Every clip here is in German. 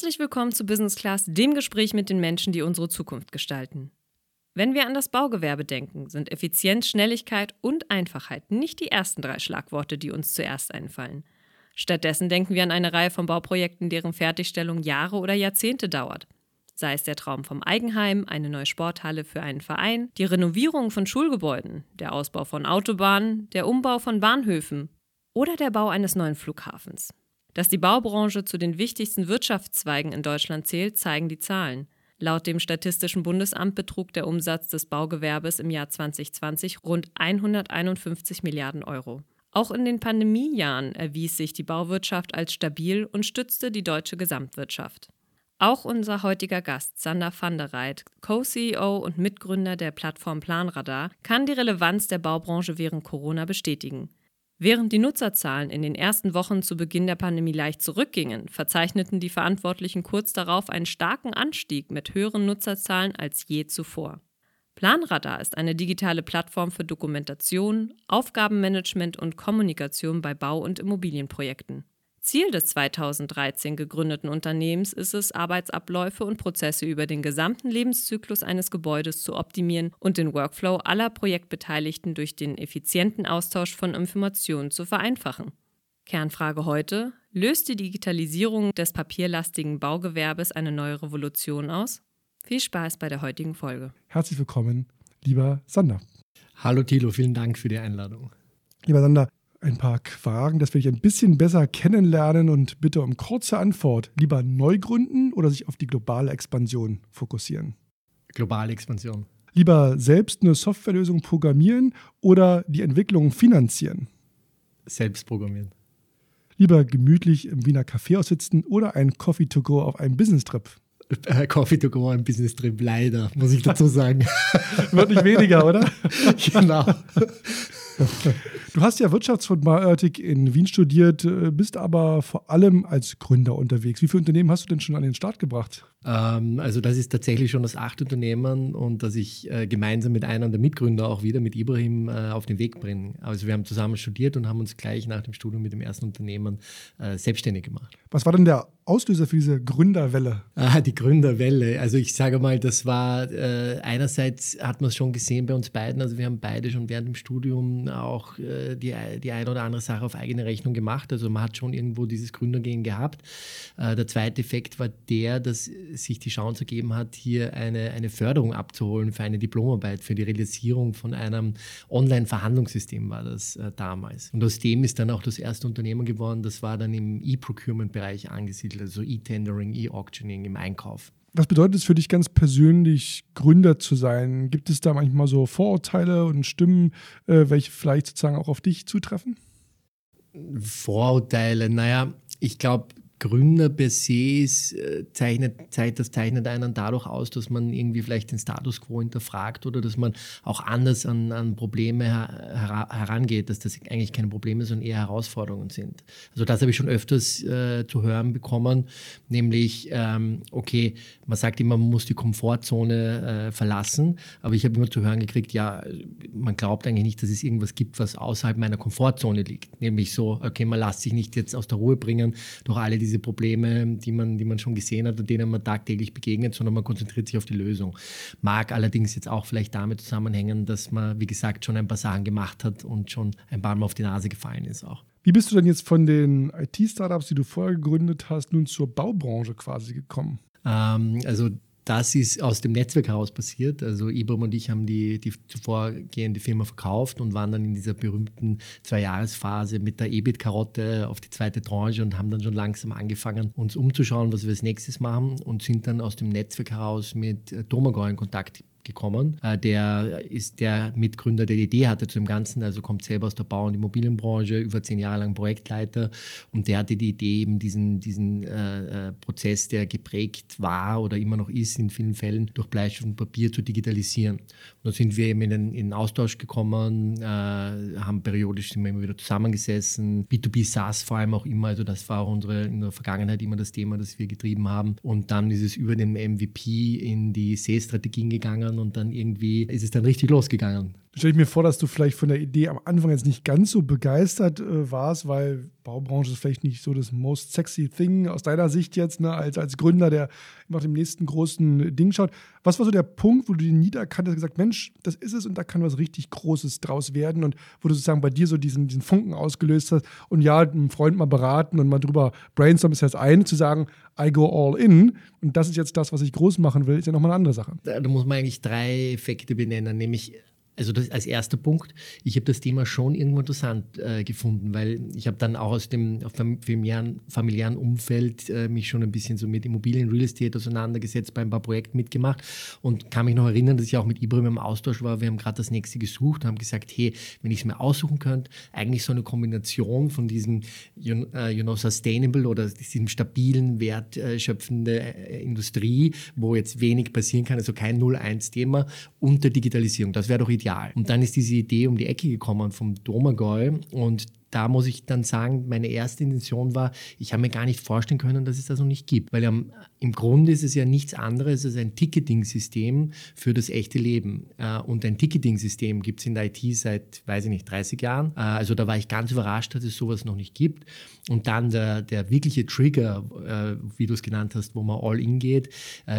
Herzlich willkommen zu Business Class, dem Gespräch mit den Menschen, die unsere Zukunft gestalten. Wenn wir an das Baugewerbe denken, sind Effizienz, Schnelligkeit und Einfachheit nicht die ersten drei Schlagworte, die uns zuerst einfallen. Stattdessen denken wir an eine Reihe von Bauprojekten, deren Fertigstellung Jahre oder Jahrzehnte dauert. Sei es der Traum vom Eigenheim, eine neue Sporthalle für einen Verein, die Renovierung von Schulgebäuden, der Ausbau von Autobahnen, der Umbau von Bahnhöfen oder der Bau eines neuen Flughafens. Dass die Baubranche zu den wichtigsten Wirtschaftszweigen in Deutschland zählt, zeigen die Zahlen. Laut dem Statistischen Bundesamt betrug der Umsatz des Baugewerbes im Jahr 2020 rund 151 Milliarden Euro. Auch in den Pandemiejahren erwies sich die Bauwirtschaft als stabil und stützte die deutsche Gesamtwirtschaft. Auch unser heutiger Gast, Sander van der Reit, Co-CEO und Mitgründer der Plattform Planradar, kann die Relevanz der Baubranche während Corona bestätigen. Während die Nutzerzahlen in den ersten Wochen zu Beginn der Pandemie leicht zurückgingen, verzeichneten die Verantwortlichen kurz darauf einen starken Anstieg mit höheren Nutzerzahlen als je zuvor. Planradar ist eine digitale Plattform für Dokumentation, Aufgabenmanagement und Kommunikation bei Bau- und Immobilienprojekten. Ziel des 2013 gegründeten Unternehmens ist es, Arbeitsabläufe und Prozesse über den gesamten Lebenszyklus eines Gebäudes zu optimieren und den Workflow aller Projektbeteiligten durch den effizienten Austausch von Informationen zu vereinfachen. Kernfrage heute: Löst die Digitalisierung des papierlastigen Baugewerbes eine neue Revolution aus? Viel Spaß bei der heutigen Folge. Herzlich willkommen, lieber Sander. Hallo Thilo, vielen Dank für die Einladung. Lieber Sander, ein paar Fragen, dass wir dich ein bisschen besser kennenlernen und bitte um kurze Antwort. Lieber neu gründen oder sich auf die globale Expansion fokussieren? Globale Expansion. Lieber selbst eine Softwarelösung programmieren oder die Entwicklung finanzieren? Selbst programmieren. Lieber gemütlich im Wiener Café aussitzen oder ein Coffee to go auf einem Business-Trip? Äh, Coffee to go, ein Business Trip, leider, muss ich dazu sagen. Wird nicht weniger, oder? genau. Du hast ja Wirtschaftsformatik in Wien studiert, äh, bist aber vor allem als Gründer unterwegs. Wie viele Unternehmen hast du denn schon an den Start gebracht? Ähm, also das ist tatsächlich schon das achte Unternehmen und dass ich äh, gemeinsam mit einem der Mitgründer auch wieder mit Ibrahim äh, auf den Weg bringe. Also wir haben zusammen studiert und haben uns gleich nach dem Studium mit dem ersten Unternehmen äh, selbstständig gemacht. Was war denn der Auslöser für diese Gründerwelle? Ah, die Gründerwelle. Also ich sage mal, das war äh, einerseits hat man es schon gesehen bei uns beiden. Also wir haben beide schon während dem Studium auch äh, die, die eine oder andere Sache auf eigene Rechnung gemacht. Also man hat schon irgendwo dieses Gründergehen gehabt. Äh, der zweite Effekt war der, dass sich die Chance ergeben hat, hier eine, eine Förderung abzuholen für eine Diplomarbeit, für die Realisierung von einem Online-Verhandlungssystem war das äh, damals. Und aus dem ist dann auch das erste Unternehmen geworden. Das war dann im E-Procurement-Bereich angesiedelt also E-Tendering, E-Auctioning im Einkauf. Was bedeutet es für dich ganz persönlich, Gründer zu sein? Gibt es da manchmal so Vorurteile und Stimmen, äh, welche vielleicht sozusagen auch auf dich zutreffen? Vorurteile, naja, ich glaube, Gründer per se ist, äh, zeichnet, das zeichnet einen dadurch aus, dass man irgendwie vielleicht den Status quo hinterfragt oder dass man auch anders an, an Probleme her, herangeht, dass das eigentlich keine Probleme, sondern eher Herausforderungen sind. Also das habe ich schon öfters äh, zu hören bekommen, nämlich, ähm, okay, man sagt immer, man muss die Komfortzone äh, verlassen, aber ich habe immer zu hören gekriegt, ja, man glaubt eigentlich nicht, dass es irgendwas gibt, was außerhalb meiner Komfortzone liegt. Nämlich so, okay, man lässt sich nicht jetzt aus der Ruhe bringen durch alle diese diese Probleme, die man, die man schon gesehen hat und denen man tagtäglich begegnet, sondern man konzentriert sich auf die Lösung. Mag allerdings jetzt auch vielleicht damit zusammenhängen, dass man, wie gesagt, schon ein paar Sachen gemacht hat und schon ein paar Mal auf die Nase gefallen ist auch. Wie bist du denn jetzt von den IT-Startups, die du vorher gegründet hast, nun zur Baubranche quasi gekommen? Ähm, also das ist aus dem Netzwerk heraus passiert. Also Ibram und ich haben die, die zuvorgehende Firma verkauft und waren dann in dieser berühmten Zwei-Jahres-Phase mit der EBIT-Karotte auf die zweite Tranche und haben dann schon langsam angefangen, uns umzuschauen, was wir als nächstes machen und sind dann aus dem Netzwerk heraus mit Domagau in Kontakt gekommen. Äh, der ist der Mitgründer, der die Idee hatte zu dem Ganzen, also kommt selber aus der Bau- und Immobilienbranche, über zehn Jahre lang Projektleiter und der hatte die Idee, eben diesen, diesen äh, äh, Prozess, der geprägt war oder immer noch ist in vielen Fällen, durch Bleistift und Papier zu digitalisieren. Und da sind wir eben in den, Austausch gekommen, äh, haben periodisch immer wieder zusammengesessen, B2B SaaS vor allem auch immer, also das war auch unsere, in der Vergangenheit immer das Thema, das wir getrieben haben. Und dann ist es über den MVP in die Sales-Strategien gegangen und dann irgendwie ist es dann richtig losgegangen. Stelle ich mir vor, dass du vielleicht von der Idee am Anfang jetzt nicht ganz so begeistert äh, warst, weil Baubranche ist vielleicht nicht so das most sexy thing aus deiner Sicht jetzt, ne, als, als Gründer, der nach dem nächsten großen Ding schaut. Was war so der Punkt, wo du den niederkannt hast und gesagt, Mensch, das ist es und da kann was richtig Großes draus werden und wo du sozusagen bei dir so diesen, diesen Funken ausgelöst hast und ja, einen Freund mal beraten und mal drüber brainstormen ist jetzt eine, zu sagen, I go all in und das ist jetzt das, was ich groß machen will, ist ja nochmal eine andere Sache. Da muss man eigentlich drei Effekte benennen, nämlich also das als erster Punkt, ich habe das Thema schon irgendwo interessant äh, gefunden, weil ich habe dann auch aus dem familiären, familiären Umfeld äh, mich schon ein bisschen so mit Immobilien, Real Estate auseinandergesetzt, bei ein paar Projekten mitgemacht und kann mich noch erinnern, dass ich auch mit Ibrahim im Austausch war. Wir haben gerade das nächste gesucht, haben gesagt, hey, wenn ich es mir aussuchen könnte, eigentlich so eine Kombination von diesem you, you know, sustainable oder diesem stabilen, wertschöpfende äh, Industrie, wo jetzt wenig passieren kann, also kein 0-1-Thema und der Digitalisierung. Das wäre doch ideal Jahr. Und dann ist diese Idee um die Ecke gekommen vom Domagoj und da muss ich dann sagen, meine erste Intention war, ich habe mir gar nicht vorstellen können, dass es das noch nicht gibt. Weil um, im Grunde ist es ja nichts anderes als ein Ticketing-System für das echte Leben. Äh, und ein Ticketing-System gibt es in der IT seit, weiß ich nicht, 30 Jahren. Äh, also da war ich ganz überrascht, dass es sowas noch nicht gibt. Und dann der, der wirkliche Trigger, äh, wie du es genannt hast, wo man all in geht.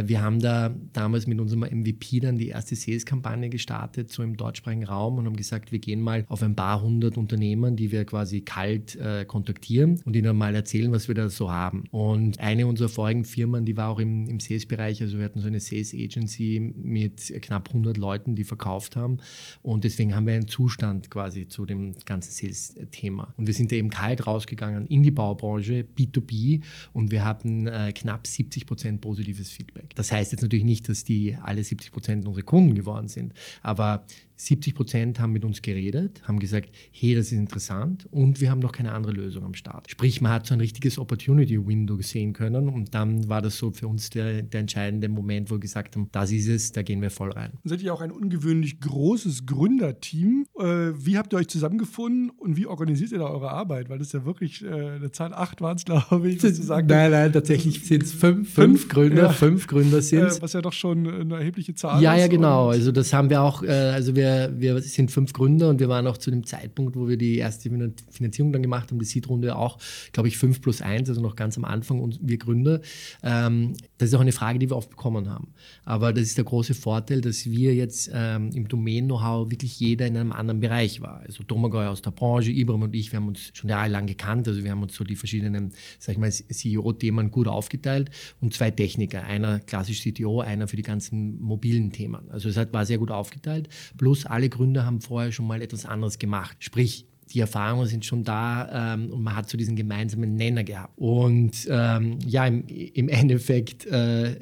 Wir haben da damals mit unserem MVP dann die erste Sales-Kampagne gestartet, so im deutschsprachigen Raum und haben gesagt, wir gehen mal auf ein paar hundert Unternehmen, die wir quasi quasi kalt äh, kontaktieren und ihnen mal erzählen, was wir da so haben. Und eine unserer vorigen Firmen, die war auch im, im Sales-Bereich, also wir hatten so eine Sales Agency mit knapp 100 Leuten, die verkauft haben und deswegen haben wir einen Zustand quasi zu dem ganzen Sales-Thema. Und wir sind da eben kalt rausgegangen in die Baubranche, B2B und wir hatten äh, knapp 70 Prozent positives Feedback. Das heißt jetzt natürlich nicht, dass die alle 70 Prozent unsere Kunden geworden sind, aber 70 Prozent haben mit uns geredet, haben gesagt, hey, das ist interessant und wir haben noch keine andere Lösung am Start. Sprich, man hat so ein richtiges Opportunity-Window sehen können und dann war das so für uns der, der, entscheidende Moment, wo wir gesagt haben, das ist es, da gehen wir voll rein. Seid ihr auch ein ungewöhnlich großes Gründerteam. Äh, wie habt ihr euch zusammengefunden und wie organisiert ihr da eure Arbeit? Weil das ist ja wirklich, äh, eine Zahl acht waren es, glaube ich, was du sagen Nein, nein, tatsächlich sind es fünf, fünf, Gründer, ja. fünf Gründer sind äh, Was ja doch schon eine erhebliche Zahl ja, ist. Ja, ja, genau. Also das haben wir auch, also wir wir, sind fünf Gründer und wir waren auch zu dem Zeitpunkt, wo wir die erste Finanzierung dann gemacht haben, die Seed-Runde auch, glaube ich, fünf plus eins, also noch ganz am Anfang und wir Gründer. Ähm, das ist auch eine Frage, die wir oft bekommen haben. Aber das ist der große Vorteil, dass wir jetzt ähm, im Domain-Know-how wirklich jeder in einem anderen Bereich war. Also Domagoj aus der Branche, Ibrahim und ich, wir haben uns schon jahrelang gekannt, also wir haben uns so die verschiedenen, sag ich mal, CEO-Themen gut aufgeteilt und zwei Techniker, einer klassisch CTO, einer für die ganzen mobilen Themen. Also es war sehr gut aufgeteilt, plus alle Gründer haben vorher schon mal etwas anderes gemacht. Sprich, die Erfahrungen sind schon da ähm, und man hat so diesen gemeinsamen Nenner gehabt. Und ähm, ja, im, im Endeffekt äh,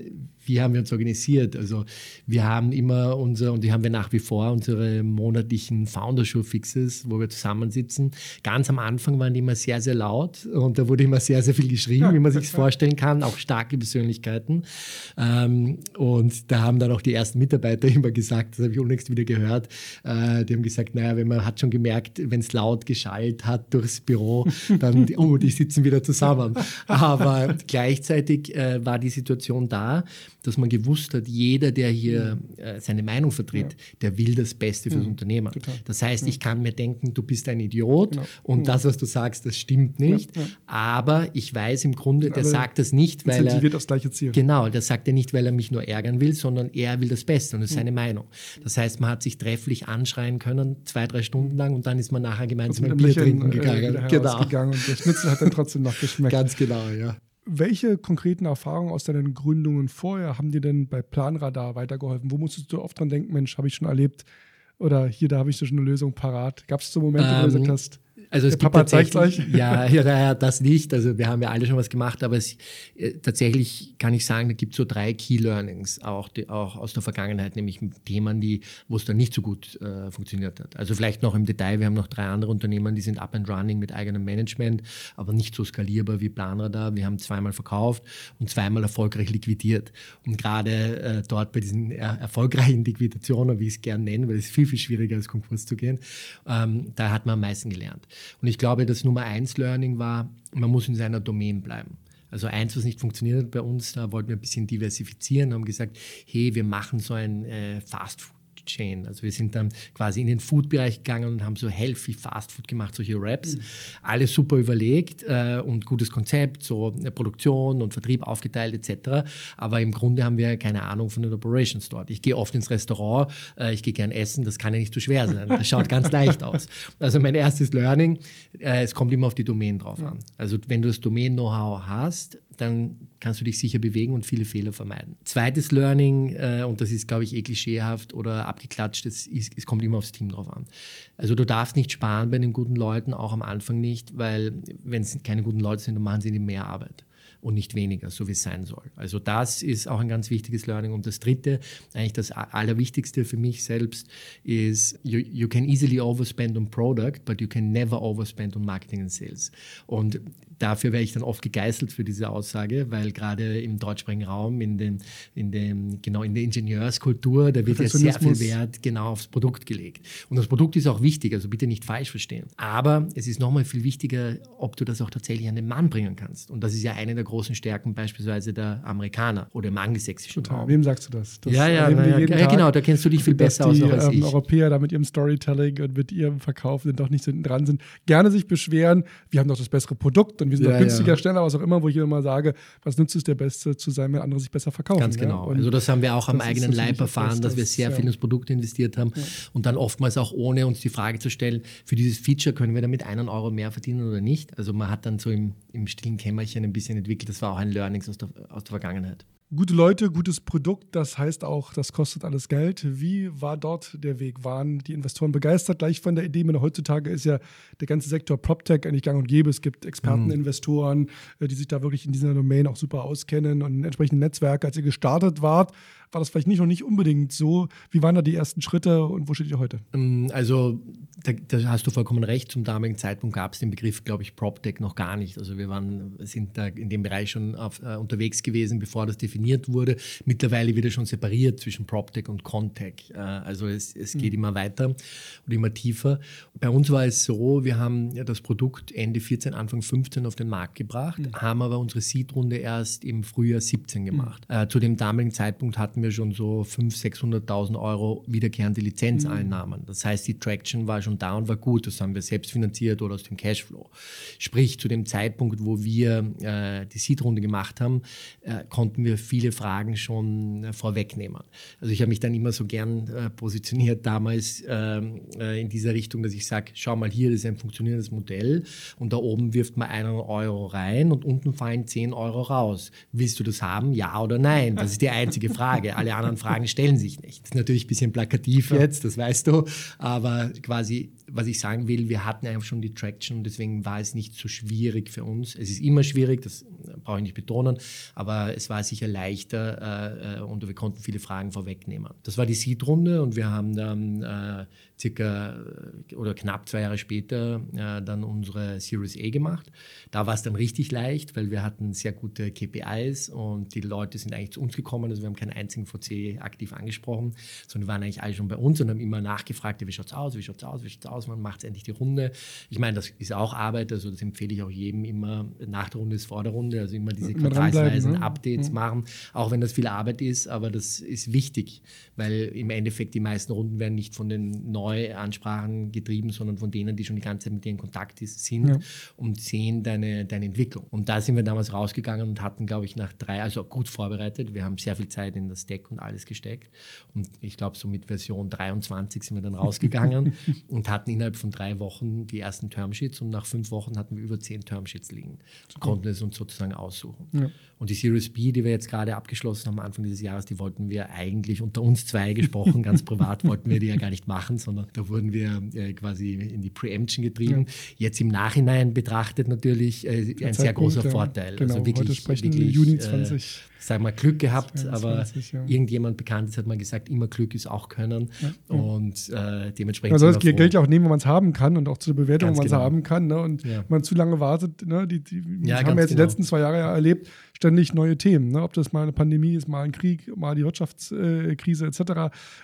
wie haben wir uns organisiert? Also wir haben immer unser, und die haben wir nach wie vor, unsere monatlichen Founder-Show-Fixes, wo wir zusammensitzen. Ganz am Anfang waren die immer sehr, sehr laut und da wurde immer sehr, sehr viel geschrieben, wie man sich vorstellen kann, auch starke Persönlichkeiten. Ähm, und da haben dann auch die ersten Mitarbeiter immer gesagt, das habe ich unlängst wieder gehört, äh, die haben gesagt, naja, wenn man hat schon gemerkt, wenn es laut geschallt hat durchs Büro, dann, oh, die sitzen wieder zusammen. Aber gleichzeitig äh, war die Situation da, dass man gewusst hat, jeder, der hier äh, seine Meinung vertritt, ja. der will das Beste fürs ja, Unternehmen. Total. Das heißt, ich kann mir denken, du bist ein Idiot genau. und das, was du sagst, das stimmt nicht. Aber ich weiß im Grunde, der sagt das nicht, weil er. aufs gleiche Ziel. Genau, der sagt er nicht, weil er mich nur ärgern will, sondern er will das Beste und das ist seine Meinung. Das heißt, man hat sich trefflich anschreien können, zwei, drei Stunden lang und dann ist man nachher gemeinsam ein Bier trinken äh, gegangen. Äh, genau. und der Schnitzel hat dann trotzdem noch geschmeckt. Ganz genau, ja. Welche konkreten Erfahrungen aus deinen Gründungen vorher haben dir denn bei Planradar weitergeholfen? Wo musstest du oft dran denken, Mensch, habe ich schon erlebt? Oder hier, da habe ich schon eine Lösung parat. Gab es so Momente, ähm, wo du ähm, gesagt hast, also es Der Papa zeigt euch. Ja, ja, ja, das nicht. Also wir haben ja alle schon was gemacht, aber es, äh, tatsächlich kann ich sagen, da gibt es so drei Key Learnings auch, die, auch aus der Vergangenheit, nämlich Themen, die, wo es dann nicht so gut äh, funktioniert hat. Also vielleicht noch im Detail, wir haben noch drei andere Unternehmen, die sind up and running mit eigenem Management, aber nicht so skalierbar wie Planradar. Wir haben zweimal verkauft und zweimal erfolgreich liquidiert. Und gerade äh, dort bei diesen er erfolgreichen Liquidationen, wie ich es gerne nenne, weil es viel, viel schwieriger ist, Konkurs zu gehen, ähm, da hat man am meisten gelernt. Und ich glaube, das Nummer eins Learning war, man muss in seiner Domain bleiben. Also eins, was nicht funktioniert hat bei uns, da wollten wir ein bisschen diversifizieren, haben gesagt, hey, wir machen so ein äh, Fast Chain. Also wir sind dann quasi in den Food-Bereich gegangen und haben so healthy Fast Food gemacht, solche Raps. Mhm. Alles super überlegt äh, und gutes Konzept, so Produktion und Vertrieb aufgeteilt etc. Aber im Grunde haben wir keine Ahnung von den Operations dort. Ich gehe oft ins Restaurant, äh, ich gehe gern essen, das kann ja nicht so schwer sein. Das schaut ganz leicht aus. Also mein erstes Learning, äh, es kommt immer auf die Domain drauf an. Also wenn du das Domain-Know-how hast, dann kannst du dich sicher bewegen und viele Fehler vermeiden. Zweites Learning, äh, und das ist, glaube ich, eh klischeehaft oder abgeklatscht, es, ist, es kommt immer aufs Team drauf an. Also du darfst nicht sparen bei den guten Leuten, auch am Anfang nicht, weil wenn es keine guten Leute sind, dann machen sie mehr Arbeit und nicht weniger, so wie es sein soll. Also das ist auch ein ganz wichtiges Learning. Und das Dritte, eigentlich das Allerwichtigste für mich selbst, ist, you, you can easily overspend on product, but you can never overspend on marketing and sales. Und dafür werde ich dann oft gegeißelt für diese Aussage, weil gerade im deutschsprachigen Raum, in, den, in, dem, genau, in der Ingenieurskultur, da wird ja sehr viel Wert genau aufs Produkt gelegt. Und das Produkt ist auch wichtig, also bitte nicht falsch verstehen. Aber es ist nochmal viel wichtiger, ob du das auch tatsächlich an den Mann bringen kannst. Und das ist ja eine der großen Stärken beispielsweise der Amerikaner oder im angelsächsischen. Raum. Wem sagst du das? das ja, ja, ja, ja genau, da kennst du dich viel besser die, aus als ähm, ich. Europäer da mit ihrem Storytelling und mit ihrem Verkauf sind doch nicht so dran sind, gerne sich beschweren, wir haben doch das bessere Produkt und wir sind ja, doch günstiger, ja. schneller, was auch immer, wo ich immer sage, was nützt es der Beste zu sein, wenn andere sich besser verkaufen. Ganz genau. also das haben wir auch am eigenen Leib erfahren, dass wir sehr viel ins Produkt investiert haben und dann oftmals auch ohne uns die Frage zu stellen, für dieses Feature können wir damit einen Euro mehr verdienen oder nicht. Also man hat dann so im, im stillen Kämmerchen ein bisschen entwickelt. Das war auch ein Learning aus der, aus der Vergangenheit. Gute Leute, gutes Produkt, das heißt auch, das kostet alles Geld. Wie war dort der Weg? Waren die Investoren begeistert gleich von der Idee? Meine, heutzutage ist ja der ganze Sektor PropTech eigentlich gang und gäbe. Es gibt Experten, mhm. Investoren, äh, die sich da wirklich in dieser Domain auch super auskennen und entsprechende Netzwerke. Als ihr gestartet wart, war das vielleicht nicht noch nicht unbedingt so. Wie waren da die ersten Schritte und wo steht ihr heute? Ähm, also, da, da hast du vollkommen recht. Zum damaligen Zeitpunkt gab es den Begriff, glaube ich, PropTech noch gar nicht. Also, wir waren, sind da in dem Bereich schon auf, äh, unterwegs gewesen, bevor das definiert wurde. Mittlerweile wird es schon separiert zwischen PropTech und Contech. Äh, also, es, es geht mhm. immer weiter und immer tiefer. Bei uns war es so, wir haben ja das Produkt Ende 14, Anfang 15 auf den Markt gebracht, mhm. haben aber unsere Seed-Runde erst im Frühjahr 17 gemacht. Mhm. Äh, zu dem damaligen Zeitpunkt hatten hatten wir schon so 500.000, 600.000 Euro wiederkehrende Lizenzeinnahmen. Mhm. Das heißt, die Traction war schon da und war gut. Das haben wir selbst finanziert oder aus dem Cashflow. Sprich, zu dem Zeitpunkt, wo wir äh, die Seed-Runde gemacht haben, äh, konnten wir viele Fragen schon äh, vorwegnehmen. Also ich habe mich dann immer so gern äh, positioniert damals ähm, äh, in dieser Richtung, dass ich sage, schau mal hier, das ist ein funktionierendes Modell und da oben wirft man einen Euro rein und unten fallen 10 Euro raus. Willst du das haben? Ja oder nein? Das ist die einzige Frage. Frage. Alle anderen Fragen stellen sich nicht. Das ist natürlich ein bisschen plakativ jetzt, das weißt du. Aber quasi, was ich sagen will, wir hatten einfach schon die Traction und deswegen war es nicht so schwierig für uns. Es ist immer schwierig, das brauche ich nicht betonen, aber es war sicher leichter äh, und wir konnten viele Fragen vorwegnehmen. Das war die Seed-Runde und wir haben dann äh, circa äh, oder knapp zwei Jahre später äh, dann unsere Series A gemacht. Da war es dann richtig leicht, weil wir hatten sehr gute KPIs und die Leute sind eigentlich zu uns gekommen. Also wir haben keinen einzigen VC aktiv angesprochen, sondern waren eigentlich alle schon bei uns und haben immer nachgefragt, wie schaut es aus, wie schaut es aus, wie schaut es aus, wann macht endlich die Runde. Ich meine, das ist auch Arbeit, also das empfehle ich auch jedem immer, nach der Runde ist vor der Runde, also immer diese quartalsweisen ne? Updates ja. machen, auch wenn das viel Arbeit ist, aber das ist wichtig, weil im Endeffekt die meisten Runden werden nicht von den neuen Neuansprachen getrieben, sondern von denen, die schon die ganze Zeit mit dir in Kontakt ist, sind ja. und sehen deine, deine Entwicklung. Und da sind wir damals rausgegangen und hatten, glaube ich, nach drei, also gut vorbereitet. Wir haben sehr viel Zeit in das Deck und alles gesteckt. Und ich glaube, so mit Version 23 sind wir dann rausgegangen und hatten innerhalb von drei Wochen die ersten Termsheets und nach fünf Wochen hatten wir über zehn Termsheets liegen. Konnten es uns sozusagen aussuchen. Ja. Und die Series B, die wir jetzt gerade abgeschlossen haben Anfang dieses Jahres, die wollten wir eigentlich unter uns zwei gesprochen, ganz privat wollten wir die ja gar nicht machen, sondern da wurden wir äh, quasi in die Preemption getrieben. Ja. Jetzt im Nachhinein betrachtet natürlich äh, ein Zeitpunkt, sehr großer ja, Vorteil. Genau, also wirklich, heute sprechen wirklich, Juni 20. Äh, sagen wir Glück gehabt, 22, aber ja. irgendjemand Bekanntes hat mal gesagt, immer Glück ist auch Können und äh, dementsprechend. Man soll das Geld ja auch nehmen, wo man es haben kann und auch zu der Bewertung, wo man es genau. haben kann. Ne? Und wenn man zu lange wartet, ne? die, die haben wir jetzt genau. die letzten zwei Jahre ja erlebt, ständig neue Themen. Ne? Ob das mal eine Pandemie ist, mal ein Krieg, mal die Wirtschaftskrise etc.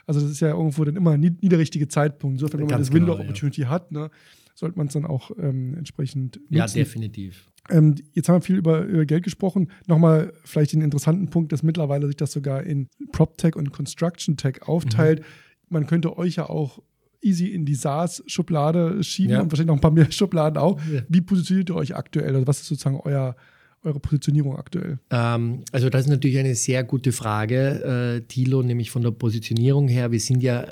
Also das ist ja irgendwo dann immer ein niederrichtiger Zeitpunkt. Insofern, wenn man das Window genau, Opportunity ja. hat, ne, sollte man es dann auch ähm, entsprechend nutzen. Ja, definitiv. Ähm, jetzt haben wir viel über, über Geld gesprochen. Nochmal vielleicht den interessanten Punkt, dass mittlerweile sich das sogar in PropTech und Construction Tech aufteilt. Mhm man könnte euch ja auch easy in die SaaS-Schublade schieben Ja. und wahrscheinlich noch ein paar mehr Schubladen auch. Ja. Wie positioniert ihr euch aktuell? Also was ist sozusagen euer, eure Positionierung aktuell? Ähm, also das ist natürlich eine sehr gute Frage, äh, Thilo, nämlich von der Positionierung her. Wir sind ja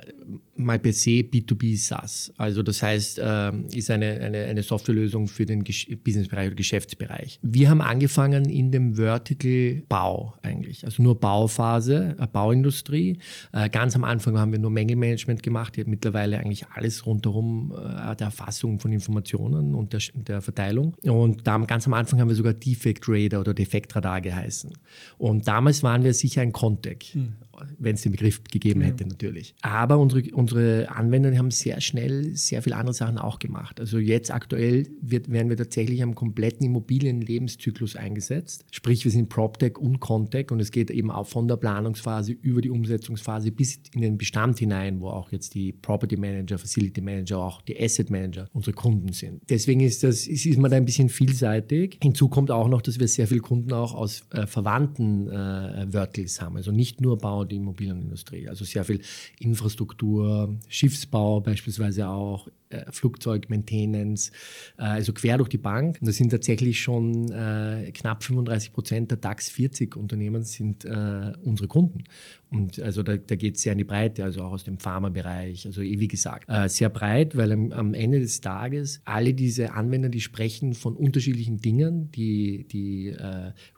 mal per se B2B SaaS. Also das heißt, ähm, ist eine, eine, eine Softwarelösung für den Businessbereich oder Geschäftsbereich. Wir haben angefangen in dem Vertical Bau eigentlich, also nur Bauphase, äh, Bauindustrie. Äh, ganz am Anfang haben wir nur Mängelmanagement gemacht. Wir haben mittlerweile eigentlich alles rundherum äh, der Erfassung von Informationen und der, der Verteilung. Und da, ganz am Anfang haben wir sogar Defect Radar oder Defektradar geheißen. Und damals waren wir sicher ein Contec, wenn es den Begriff gegeben hätte natürlich. Aber unsere, unsere Anwender haben sehr schnell sehr viele andere Sachen auch gemacht. Also jetzt aktuell wird, werden wir tatsächlich am kompletten Immobilienlebenszyklus eingesetzt. Sprich, wir sind PropTech und Contech und es geht eben auch von der Planungsphase über die Umsetzungsphase bis in den Bestand hinein, wo auch jetzt die Property Manager, Facility Manager, auch die Asset Manager unsere Kunden sind. Deswegen ist das, ist, ist man da ein bisschen vielseitig. Hinzu kommt auch noch, dass wir sehr viele Kunden auch aus äh, verwandten äh, Verticals haben. Also nicht nur Bau, die Immobilienindustrie. Also sehr viel Infrastruktur, Schiffsbau beispielsweise auch, äh, Flugzeug, Maintenance, äh, also quer durch die Bank. Und das sind tatsächlich schon äh, knapp 35 Prozent der DAX 40 Unternehmen sind äh, unsere Kunden. Und also da, da geht es sehr in die Breite, also auch aus dem Pharmabereich. Also eh, wie gesagt, sehr breit, weil am, am Ende des Tages alle diese Anwender, die sprechen von unterschiedlichen Dingen, die, die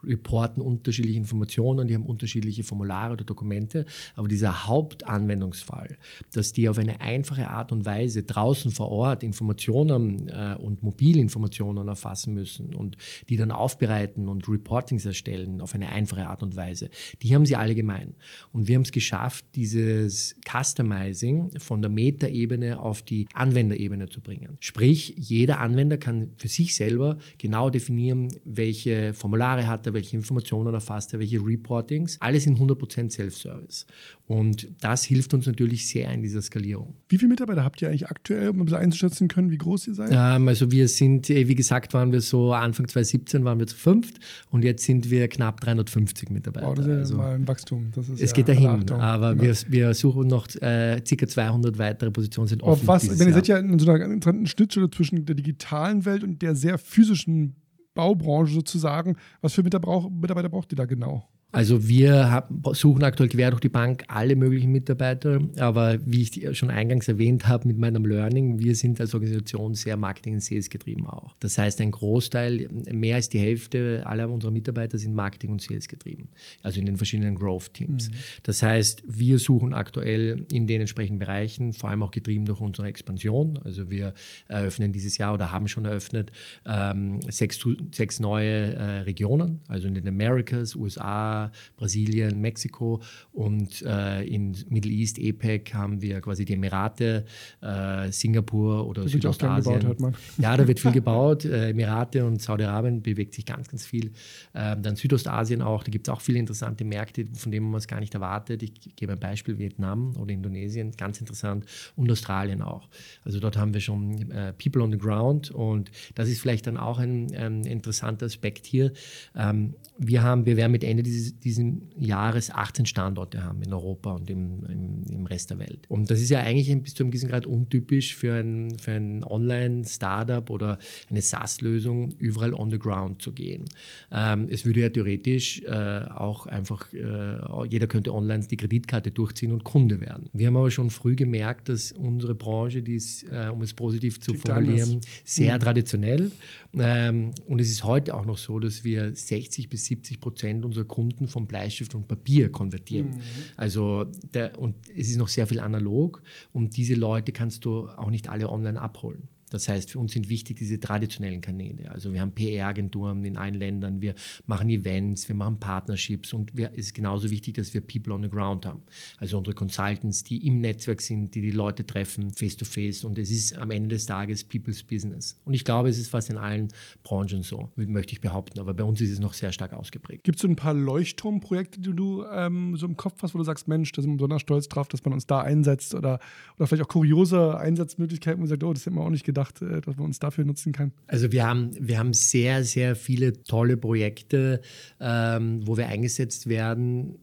reporten unterschiedliche Informationen, die haben unterschiedliche Formulare oder Dokumente. Aber dieser Hauptanwendungsfall, dass die auf eine einfache Art und Weise draußen vor Ort Informationen äh, und Mobilinformationen erfassen müssen und die dann aufbereiten und Reportings erstellen auf eine einfache Art und Weise, die haben sie alle gemein. Und wir haben es geschafft, dieses Customizing von der Metaebene auf die Anwenderebene zu bringen. Sprich, jeder Anwender kann für sich selber genau definieren, welche Formulare hat er, welche Informationen erfasst er, welche Reportings. Alles in 100% Self-Service. Und das hilft uns natürlich sehr in dieser Skalierung. Wie viele Mitarbeiter habt ihr eigentlich aktuell, um ein bisschen einzuschätzen können, wie groß ihr seid? Ähm, also wir sind, äh, wie gesagt, waren wir so Anfang 2017 waren wir zu fünft und jetzt sind wir knapp 350 Mitarbeiter. Wow, das ist ja also, mal ein Wachstum. Es ja geht dahin, Achtung. aber Genau. wir, wir suchen noch äh, ca. 200 weitere Positionen sind offen. Auf was, denn ihr Jahr. seid ja in so einer interessanten Schnittstelle zwischen der digitalen Welt und der sehr physischen Baubranche sozusagen. Was für Mitarbeiter braucht ihr da genau? Also wir suchen aktuell quer durch die Bank alle möglichen Mitarbeiter, aber wie ich schon eingangs erwähnt habe mit meinem Learning, wir sind als Organisation sehr Marketing- und Sales getrieben auch. Das heißt, ein Großteil, mehr als die Hälfte aller unserer Mitarbeiter sind Marketing- und Sales getrieben, also in den verschiedenen Growth-Teams. Das heißt, wir suchen aktuell in den entsprechenden Bereichen, vor allem auch getrieben durch unsere Expansion. Also wir eröffnen dieses Jahr oder haben schon eröffnet ähm, sechs, sechs neue äh, Regionen, also in den Americas, USA, Brasilien, Mexiko und äh, in Middle East, APEC haben wir quasi die Emirate, äh, Singapur oder Da Südostasien. gebaut, man. Ja, da wird viel gebaut. Äh, Emirate und Saudi-Arabien bewegt sich ganz, ganz viel. Ähm, dann Südostasien auch, da gibt es auch viele interessante Märkte, von denen man es gar nicht erwartet. Ich gebe ein Beispiel, Vietnam oder Indonesien, ganz interessant. Und Australien auch. Also dort haben wir schon äh, People on the Ground und das ist vielleicht dann auch ein, ein interessanter Aspekt hier. Ähm, wir haben, wir werden mit Ende dieses, diesen Jahres 18 Standorte haben in Europa und im, im, im Rest der Welt. Und das ist ja eigentlich bis zu einem gewissen Grad untypisch für ein, für ein Online-Startup oder eine SaaS-Lösung, überall on the ground zu gehen. Ähm, es würde ja theoretisch äh, auch einfach, äh, jeder könnte online die Kreditkarte durchziehen und Kunde werden. Wir haben aber schon früh gemerkt, dass unsere Branche, die ist, äh, um es positiv zu anders. formulieren, sehr traditionell. Ähm, und es ist heute auch noch so, dass wir 60 bis 70 Prozent unserer Kunden von Bleistift und Papier konvertieren. Also der, und es ist noch sehr viel analog und diese Leute kannst du auch nicht alle online abholen. Das heißt, für uns sind wichtig diese traditionellen Kanäle. Also wir haben PR-Agenturen in allen Ländern, wir machen Events, wir machen Partnerships und wir, es ist genauso wichtig, dass wir People on the Ground haben. Also unsere Consultants, die im Netzwerk sind, die die Leute treffen, face-to-face. Und es ist am Ende des Tages People's Business. Und ich glaube, es ist fast in allen Branchen so, möchte ich behaupten. Aber bei uns ist es noch sehr stark ausgeprägt. Gibt es so ein paar Leuchtturmprojekte, die du ähm, so im Kopf hast, wo du sagst, Mensch, da sind wir besonders stolz drauf, dass man uns da einsetzt oder, oder vielleicht auch kuriose Einsatzmöglichkeiten, wo man sagt, oh, das hätten wir auch nicht gedacht, äh, dass man uns dafür nutzen kann. Also wir haben, wir haben sehr, sehr viele tolle Projekte, ähm, wo wir eingesetzt werden.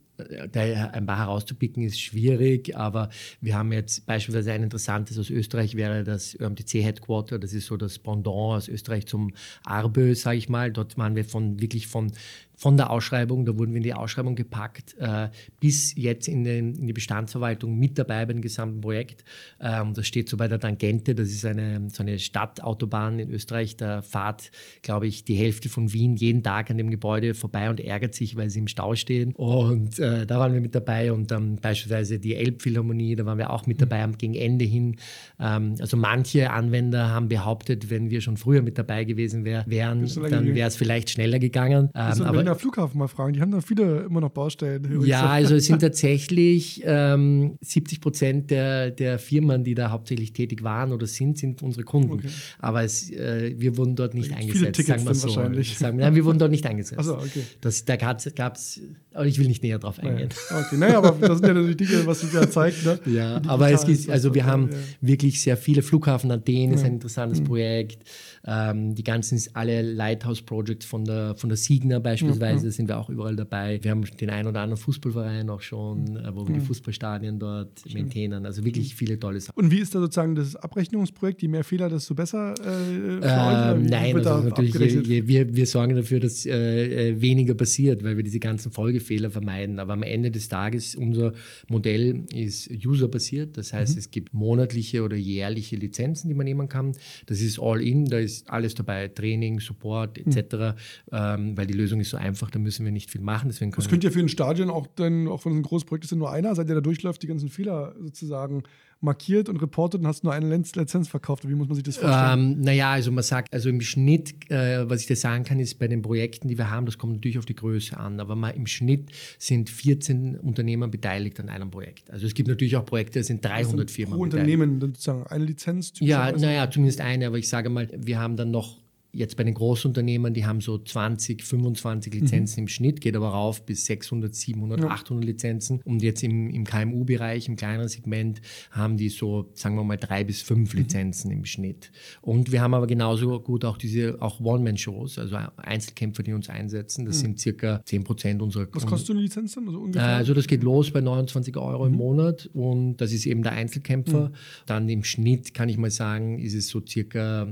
da ein paar herauszupicken ist schwierig, aber wir haben jetzt beispielsweise ein interessantes aus Österreich wäre das ÖMTC Headquarter, das ist so das Pendant aus Österreich zum Arbö, sage ich mal. Dort waren wir von wirklich von von der Ausschreibung, da wurden wir in die Ausschreibung gepackt, äh, bis jetzt in, den, in, die Bestandsverwaltung mit dabei beim gesamten Projekt. Ähm, das steht so bei der Tangente, das ist eine, so eine Stadtautobahn in Österreich. Da fahrt, glaube ich, die Hälfte von Wien jeden Tag an dem Gebäude vorbei und ärgert sich, weil sie im Stau stehen. Und äh, da waren wir mit dabei und dann beispielsweise die Elbphilharmonie, da waren wir auch mit dabei am gegen Ende hin. Ähm, also manche Anwender haben behauptet, wenn wir schon früher mit dabei gewesen wär, wären, dann wäre es vielleicht schneller gegangen. Ähm, aber Berliner Flughafen mal fragen. Die haben da viele immer noch Baustellen. Ja, also es sind tatsächlich ähm, 70 Prozent der, der Firmen, die da hauptsächlich tätig waren oder sind, sind unsere Kunden. Okay. Aber es, äh, wir wurden dort nicht eingesetzt. Viele Tickets sagen wir so. wahrscheinlich. Sagen, nein, wir wurden dort nicht eingesetzt. Achso, okay. Das, da gab es, aber ich will nicht näher drauf eingehen. Naja. Okay, naja, aber das sind ja natürlich Dinge, was sich ja zeigt. Ne? Ja, aber es gibt, also wir haben ja. wirklich sehr viele Flughafen Athen ja. ist ein interessantes mhm. Projekt. Ähm, die ganzen alle Lighthouse Projects von der, von der Signa beispielsweise mhm. sind wir auch überall dabei. Wir haben den einen oder anderen Fußballverein auch schon, äh, wo wir mhm. die Fußballstadien dort Stimmt. maintainen. Also wirklich viele tolle Sachen. Und wie ist da sozusagen das Abrechnungsprojekt? Je mehr Fehler, desto besser? Äh, ähm, nein, also natürlich, je, je, wir, wir sorgen dafür, dass äh, äh, weniger passiert, weil wir diese ganzen Folgefehler vermeiden. Aber am Ende des Tages, unser Modell ist userbasiert. Das heißt, mhm. es gibt monatliche oder jährliche Lizenzen, die man nehmen kann. Das ist all in, da ist ist alles dabei, Training, Support etc., mhm. ähm, weil die Lösung ist so einfach, da müssen wir nicht viel machen. Deswegen das könnte ja für ein Stadion auch dann, auch wenn es ein großes Projekt ist, nur einer sein, der da durchläuft, die ganzen Fehler sozusagen markiert und reportet und hast nur eine Lizenz verkauft. Wie muss man sich das vorstellen? Ähm, naja, also man sagt, also im Schnitt, äh, was ich dir sagen kann, ist bei den Projekten, die wir haben, das kommt natürlich auf die Größe an, aber mal im Schnitt sind 14 Unternehmen beteiligt an einem Projekt. Also es gibt natürlich auch Projekte, da sind 300 Firmen pro Unternehmen sozusagen eine Lizenz? Ja, naja, zumindest eine, aber ich sage mal, wir haben dann noch jetzt bei den Großunternehmen, die haben so 20, 25 Lizenzen mhm. im Schnitt, geht aber rauf bis 600, 700, ja. 800 Lizenzen. Und jetzt im, im KMU-Bereich, im kleineren Segment, haben die so, sagen wir mal, drei bis fünf mhm. Lizenzen im Schnitt. Und wir haben aber genauso gut auch diese auch One-Man-Shows, also Einzelkämpfer, die uns einsetzen. Das mhm. sind circa 10 Prozent unserer Was kostet so eine Lizenz dann? Also, ungefähr? also das geht los bei 29 Euro im mhm. Monat und das ist eben der Einzelkämpfer. Mhm. Dann im Schnitt kann ich mal sagen, ist es so circa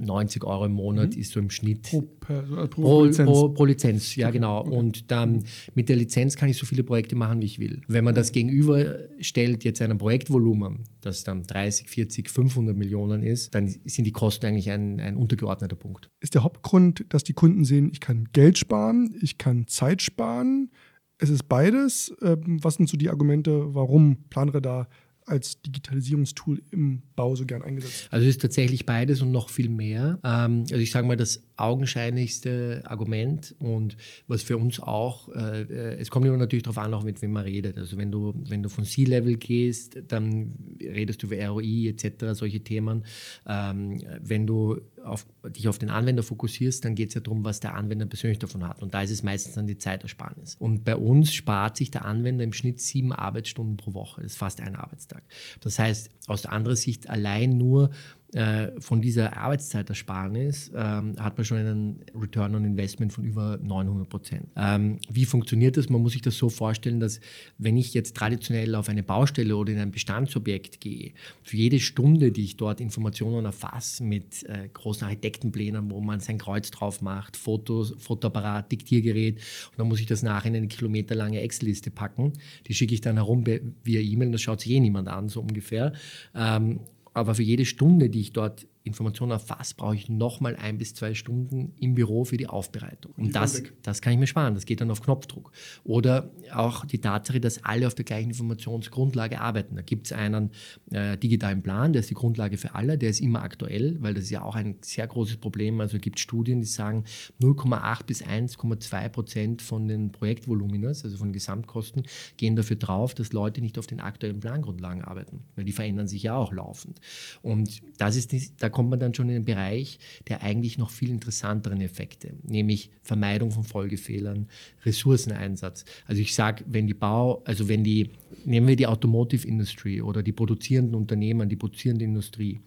90 Euro im Monat mhm. ist so im Schnitt pro, per, pro, pro, Lizenz. Pro, pro, Lizenz. Ja, genau. Okay. Und dann mit der Lizenz kann ich so viele Projekte machen, wie ich will. Wenn man das gegenüberstellt jetzt einem Projektvolumen, das dann 30, 40, 500 Millionen ist, dann sind die Kosten eigentlich ein, ein untergeordneter Punkt. Ist der Hauptgrund, dass die Kunden sehen, ich kann Geld sparen, ich kann Zeit sparen, es ist beides. Ähm, was sind so die Argumente, warum Planradar als Digitalisierungstool im Bau so gern eingesetzt? Also es ist tatsächlich beides und noch viel mehr. Ähm, also ich sage mal, das augenscheinlichste Argument und was für uns auch, äh, äh, es kommt immer natürlich darauf an, auch mit wem man redet. Also wenn du, wenn du von C-Level gehst, dann redest du über ROI etc., solche Themen. Ähm, wenn du auf, dich auf den Anwender fokussierst, dann geht es ja darum, was der Anwender persönlich davon hat. Und da ist es meistens dann die Zeitersparnis. Und bei uns spart sich der Anwender im Schnitt sieben Arbeitsstunden pro Woche. Das ist fast ein Arbeitstag. Das heißt, aus anderer Sicht allein nur äh, von dieser Arbeitszeitersparnis ähm, hat man schon einen Return on Investment von über 900 Prozent. Ähm, wie funktioniert das? Man muss sich das so vorstellen, dass wenn ich jetzt traditionell auf eine Baustelle oder in ein Bestandsobjekt gehe, für jede Stunde, die ich dort Informationen erfasse mit äh, großen Architektenplänen, wo man sein Kreuz drauf macht, Fotos, Fotoapparat, Diktiergerät und dann muss ich das nachher in eine kilometerlange Excel-Liste packen. Die schicke ich dann herum via E-Mail, das schaut sich eh niemand an, so ungefähr. Ähm, aber für jede Stunde, die ich dort Informationen erfasst, brauche ich nochmal ein bis zwei Stunden im Büro für die Aufbereitung. Und das, das kann ich mir sparen, das geht dann auf Knopfdruck. Oder auch die Tatsache, dass alle auf der gleichen Informationsgrundlage arbeiten. Da gibt es einen äh, digitalen Plan, der ist die Grundlage für alle, der ist immer aktuell, weil das ist ja auch ein sehr großes Problem. Also es gibt Studien, die sagen, 0,8 bis 1,2 Prozent von den Projektvoluminas, also von Gesamtkosten, gehen dafür drauf, dass Leute nicht auf den aktuellen Plangrundlagen arbeiten, weil die verändern sich ja auch laufend. Und das ist da kommt man dann schon in den Bereich der eigentlich noch viel interessanteren Effekte, nämlich Vermeidung von Folgefehlern, Ressourceneinsatz. Also ich sage, wenn die Bau, also wenn die, nehmen wir die Automotive Industry oder die produzierenden Unternehmen, die produzierende Industrie,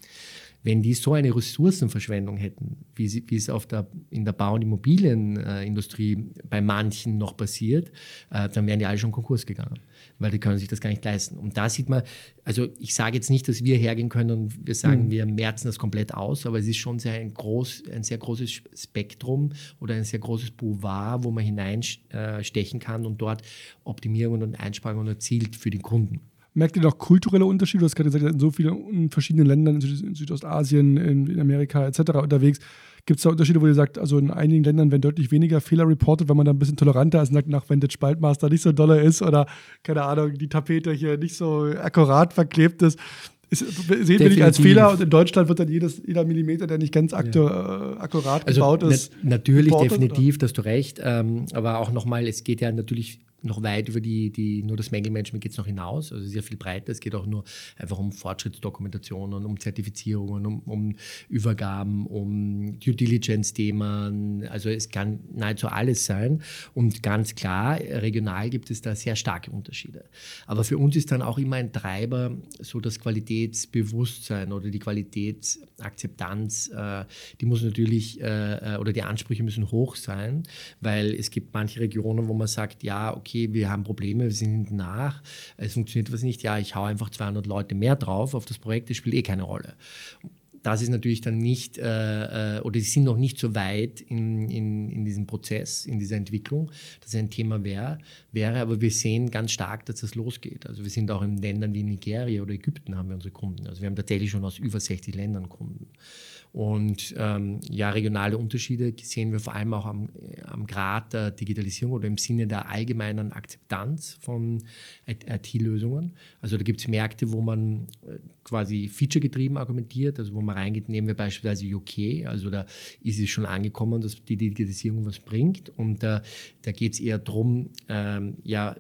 wenn die so eine Ressourcenverschwendung hätten, wie, sie, wie es auf der, in der Bau- und Immobilienindustrie bei manchen noch passiert, äh, dann wären die alle schon Konkurs gegangen, weil die können sich das gar nicht leisten. Und da sieht man, also ich sage jetzt nicht, dass wir hergehen können und wir sagen, mhm. wir merzen das komplett aus, aber es ist schon sehr ein, groß, ein sehr großes Spektrum oder ein sehr großes Boulevard, wo man hineinstechen kann und dort Optimierungen und Einsparungen erzielt für den Kunden. Merkt ihr noch kulturelle Unterschiede? Du hast gerade gesagt, in so vielen verschiedenen Ländern, in Südostasien, in, Amerika etc. unterwegs. Gibt es da Unterschiede, wo ihr sagt, also in einigen Ländern werden deutlich weniger Fehler reportet, wenn man da ein bisschen toleranter ist und sagt, nach, wenn der Spaltmaster nicht so doller ist oder, keine Ahnung, die Tapete hier nicht so akkurat verklebt ist. Ist, sehen wir nicht als Fehler und in Deutschland wird dann jedes, jeder Millimeter, der nicht ganz aktu ja. äh, akkurat also gebaut ist. Na, natürlich, definitiv, oder? hast du recht. Ähm, aber auch nochmal, es geht ja natürlich noch weit über die, die nur das Mängelmanagement geht es noch hinaus. Also sehr viel breiter. Es geht auch nur einfach um Fortschrittsdokumentationen, um Zertifizierungen, um, um Übergaben, um Due Diligence-Themen. Also es kann nahezu alles sein. Und ganz klar, regional gibt es da sehr starke Unterschiede. Aber für uns ist dann auch immer ein Treiber so das Qualitätsbewusstsein oder die Qualitätsakzeptanz. Äh, die muss natürlich äh, äh, oder die Ansprüche müssen hoch sein, weil es gibt manche Regionen, wo man sagt, ja, okay, okay, wir haben Probleme, wir sind nach, es funktioniert was nicht, ja, ich hau einfach 200 Leute mehr drauf auf das Projekt, das spielt eh keine Rolle. Das ist natürlich dann nicht, äh, äh, oder sie sind noch nicht so weit in, in, in diesem Prozess, in dieser Entwicklung, dass ein Thema wär, wäre, aber wir sehen ganz stark, dass das losgeht. Also wir sind auch in Ländern wie Nigeria oder Ägypten haben wir unsere Kunden. Also wir haben tatsächlich schon aus über 60 Ländern Kunden. Und ähm, ja, regionale Unterschiede sehen wir vor allem auch am, am Grad der Digitalisierung oder im Sinne der allgemeinen Akzeptanz von IT-Lösungen. Also da gibt es Märkte, wo man äh, quasi featuregetrieben argumentiert, also wo man reingeht, nehmen wir beispielsweise UK, also da ist es schon angekommen, dass die Digitalisierung was bringt und äh, da geht es eher darum, ähm, ja,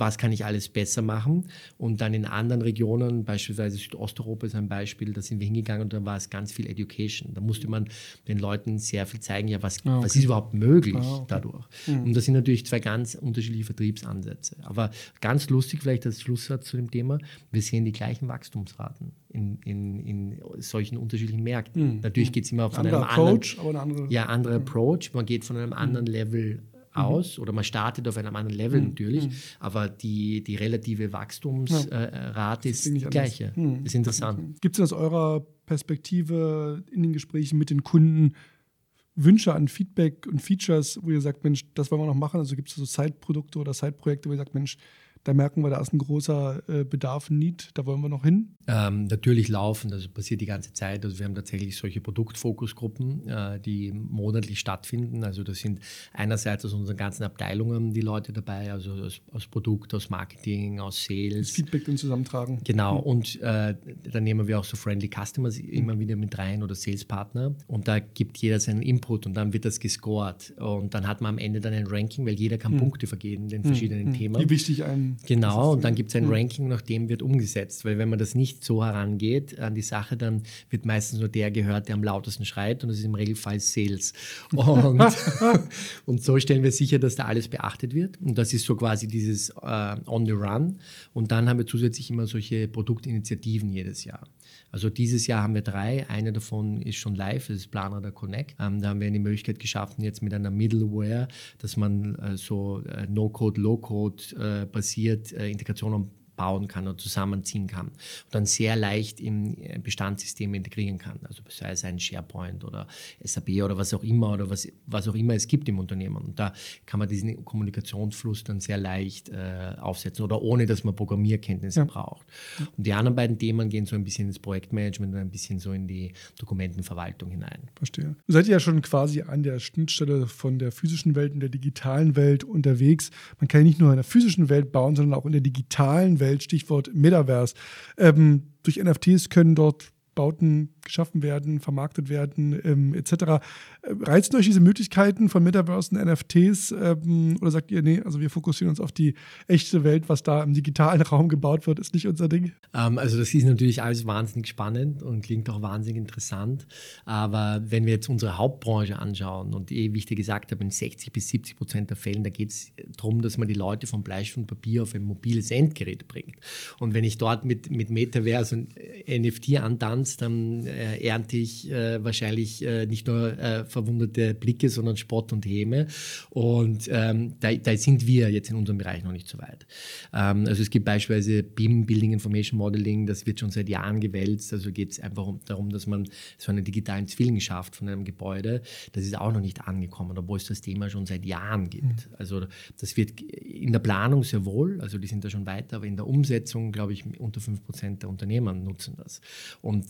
was kann ich alles besser machen. Und dann in anderen Regionen, beispielsweise Südosteuropa ist ein Beispiel, da sind wir hingegangen und da war es ganz viel Education. Da musste man den Leuten sehr viel zeigen, ja, was, ah, okay. was ist überhaupt möglich ah, okay. dadurch. Mhm. Und das sind natürlich zwei ganz unterschiedliche Vertriebsansätze. Aber ganz lustig, vielleicht als Schlusssatz zu dem Thema, wir sehen die gleichen Wachstumsraten in, in, in solchen unterschiedlichen Märkten. Mhm. Natürlich geht es immer von einem Approach, anderen, aber eine andere, ja, anderer mhm. Approach. Man geht von einem anderen Level Mhm. aus oder man startet auf einem anderen Level mhm. natürlich, mhm. aber die, die relative Wachstumsrate ja. ist die gleiche. Mhm. Ist interessant. Gibt es aus eurer Perspektive in den Gesprächen mit den Kunden Wünsche an Feedback und Features, wo ihr sagt, Mensch, das wollen wir noch machen? Also gibt es so Side-Produkte oder Side-Projekte, wo ihr sagt, Mensch, da merken wir, da ist ein großer äh, Bedarf, ein Need, da wollen wir noch hin? Ähm, natürlich laufen, das passiert die ganze Zeit. Also wir haben tatsächlich solche Produktfokusgruppen, äh, die monatlich stattfinden. Also das sind einerseits aus unseren ganzen Abteilungen die Leute dabei, also aus, aus Produkt, aus Marketing, aus Sales. Das Feedback dann zusammentragen. Genau, mhm. und äh, dann nehmen wir auch so Friendly Customers mhm. immer wieder mit rein oder Sales-Partner. Und da gibt jeder seinen Input und dann wird das gescored. Und dann hat man am Ende dann ein Ranking, weil jeder kann mhm. Punkte vergeben den verschiedenen mhm. Themen. Wie wichtig einem Genau, und dann gibt es ein Ranking, nach dem wird umgesetzt. Weil wenn man das nicht so herangeht an die Sache, dann wird meistens nur der gehört, der am lautesten schreit und das ist im Regelfall Sales. Und, und so stellen wir sicher, dass da alles beachtet wird. Und das ist so quasi dieses äh, On the Run. Und dann haben wir zusätzlich immer solche Produktinitiativen jedes Jahr. Also dieses Jahr haben wir drei. Eine davon ist schon live, das ist Planer der Connect. Ähm, da haben wir die Möglichkeit geschaffen, jetzt mit einer Middleware, dass man äh, so äh, No-Code, Low-Code äh, basiert äh, Integrationen bauen kann und zusammenziehen kann und dann sehr leicht im äh, Bestandssystem integrieren kann. Also sei es ein SharePoint oder SAP oder was auch immer oder was, was auch immer es gibt im Unternehmen. Und da kann man diesen Kommunikationsfluss dann sehr leicht äh, aufsetzen oder ohne, dass man Programmierkenntnisse ja. braucht. Und die anderen beiden Themen gehen so ein bisschen ins Projektmanagement und ein bisschen so in die Dokumentenverwaltung hinein. Verstehe. Du seid ja schon quasi an der Schnittstelle von der physischen Welt und der digitalen Welt unterwegs. Man kann ja nicht nur in der physischen Welt bauen, sondern auch in der digitalen Welt Welt, Stichwort Metaverse. Ähm, durch NFTs können dort Bauten geschaffen werden, vermarktet werden, ähm, etc. Äh, reizen euch diese Möglichkeiten von Metaverse und NFTs ähm, oder sagt ihr, nee, also wir fokussieren uns auf die echte Welt, was da im digitalen Raum gebaut wird, ist nicht unser Ding? Ähm, also das ist natürlich alles wahnsinnig spannend und klingt auch wahnsinnig interessant. Aber wenn wir jetzt unsere Hauptbranche anschauen und eh, wie ich dir gesagt habe, in 60 bis 70 Prozent der Fällen, da geht es darum, dass man die Leute vom Bleistift und Papier auf ein mobiles Endgerät bringt. Und wenn ich dort mit, mit Metaverse und NFT antanze, dann äh, ernte ich äh, wahrscheinlich äh, nicht nur äh, verwunderte Blicke, sondern Spott und Häme. Und ähm, da, da, sind wir jetzt in unserem Bereich noch nicht so weit. Ähm, also es gibt beispielsweise BIM, Building Information Modeling, das wird schon seit Jahren gewälzt. Also geht es einfach um, darum, dass man so einen digitalen Zwilling schafft von einem Gebäude. Das ist auch noch nicht angekommen, obwohl es das Thema schon seit Jahren gibt. Mhm. Also das wird in der Planung sehr wohl, also die sind da schon weiter, aber in der Umsetzung, glaube ich, unter 5% der Unternehmen nutzen das. Und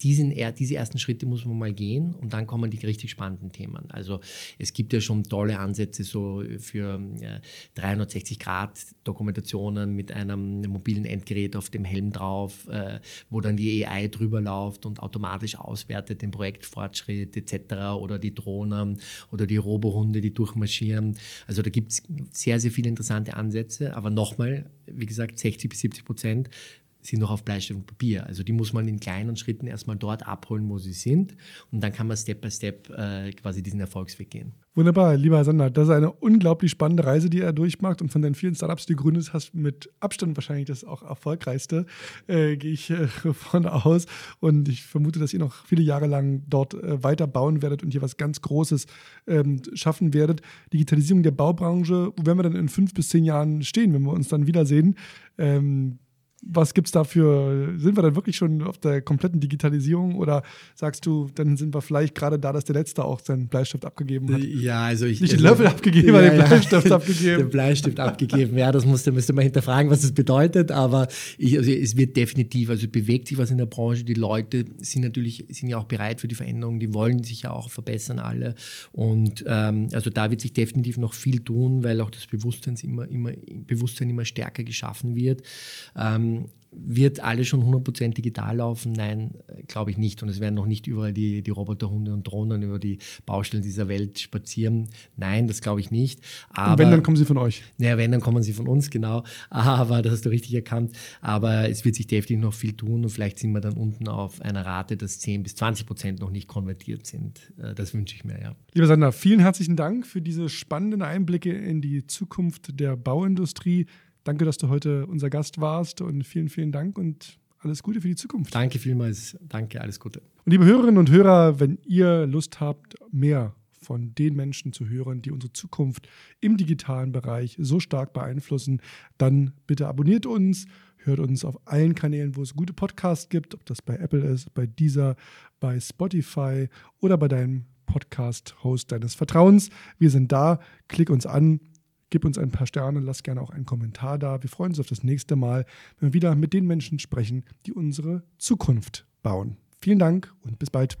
diesen, diese ersten Schritte muss man mal gehen und dann kommen die richtig spannenden Themen. Also es gibt ja schon tolle Ansätze so für ja, 360-Grad-Dokumentationen mit einem mobilen Endgerät auf dem Helm drauf, äh, wo dann die AI drüber läuft und automatisch auswertet den Projektfortschritt etc. oder die Drohnen oder die Robohunde, die durchmarschieren. Also da gibt es sehr, sehr viele interessante Ansätze, aber nochmal, wie gesagt, 60 bis 70 Prozent sind noch auf Bleistift und Papier. Also die muss man in kleinen Schritten erstmal dort abholen, wo sie sind. Und dann kann man Step by Step äh, quasi diesen Erfolgsweg gehen. Wunderbar, lieber Herr Sander. Das ist eine unglaublich spannende Reise, die er durchmacht. Und von den vielen Startups, die du gründest, hast mit Abstand wahrscheinlich das auch erfolgreichste, äh, gehe ich äh, von aus. Und ich vermute, dass ihr noch viele Jahre lang dort äh, weiter bauen werdet und hier was ganz Großes ähm, schaffen werdet. Digitalisierung der Baubranche, wo werden wir dann in fünf bis zehn Jahren stehen, wenn wir uns dann wiedersehen? Ähm, was gibt es dafür? Sind wir dann wirklich schon auf der kompletten Digitalisierung oder sagst du, dann sind wir vielleicht gerade da, dass der Letzte auch seinen Bleistift abgegeben hat? Ja, also ich. Nicht den also, Löffel abgegeben, ja, den Bleistift ja, abgegeben. Den Bleistift abgegeben, ja, das musste, müsste man hinterfragen, was das bedeutet, aber ich, also es wird definitiv, also bewegt sich was in der Branche. Die Leute sind natürlich, sind ja auch bereit für die Veränderungen, die wollen sich ja auch verbessern alle. Und ähm, also da wird sich definitiv noch viel tun, weil auch das Bewusstsein immer, immer, Bewusstsein immer stärker geschaffen wird. Ähm, wird alles schon 100% digital laufen? Nein, glaube ich nicht. Und es werden noch nicht überall die, die Roboterhunde und Drohnen über die Baustellen dieser Welt spazieren. Nein, das glaube ich nicht. Aber, und wenn, dann kommen sie von euch. Naja, wenn, dann kommen sie von uns, genau. Aber das hast du richtig erkannt. Aber es wird sich definitiv noch viel tun und vielleicht sind wir dann unten auf einer Rate, dass 10 bis 20 Prozent noch nicht konvertiert sind. Äh, das wünsche ich mir, ja. Lieber Sander, vielen herzlichen Dank für diese spannenden Einblicke in die Zukunft der Bauindustrie. Danke, dass du heute unser Gast warst und vielen, vielen Dank und alles Gute für die Zukunft. Danke vielmals. Danke, alles Gute. Und liebe Hörerinnen und Hörer, wenn ihr Lust habt, mehr von den Menschen zu hören, die unsere Zukunft im digitalen Bereich so stark beeinflussen, dann bitte abonniert uns, hört uns auf allen Kanälen, wo es gute Podcasts gibt, ob das bei Apple ist, bei Deezer, bei Spotify oder bei deinem Podcast-Host deines Vertrauens. Wir sind da, klick uns an, Gib uns ein paar Sterne, lass gerne auch einen Kommentar da. Wir freuen uns auf das nächste Mal, wenn wir wieder mit den Menschen sprechen, die unsere Zukunft bauen. Vielen Dank und bis bald.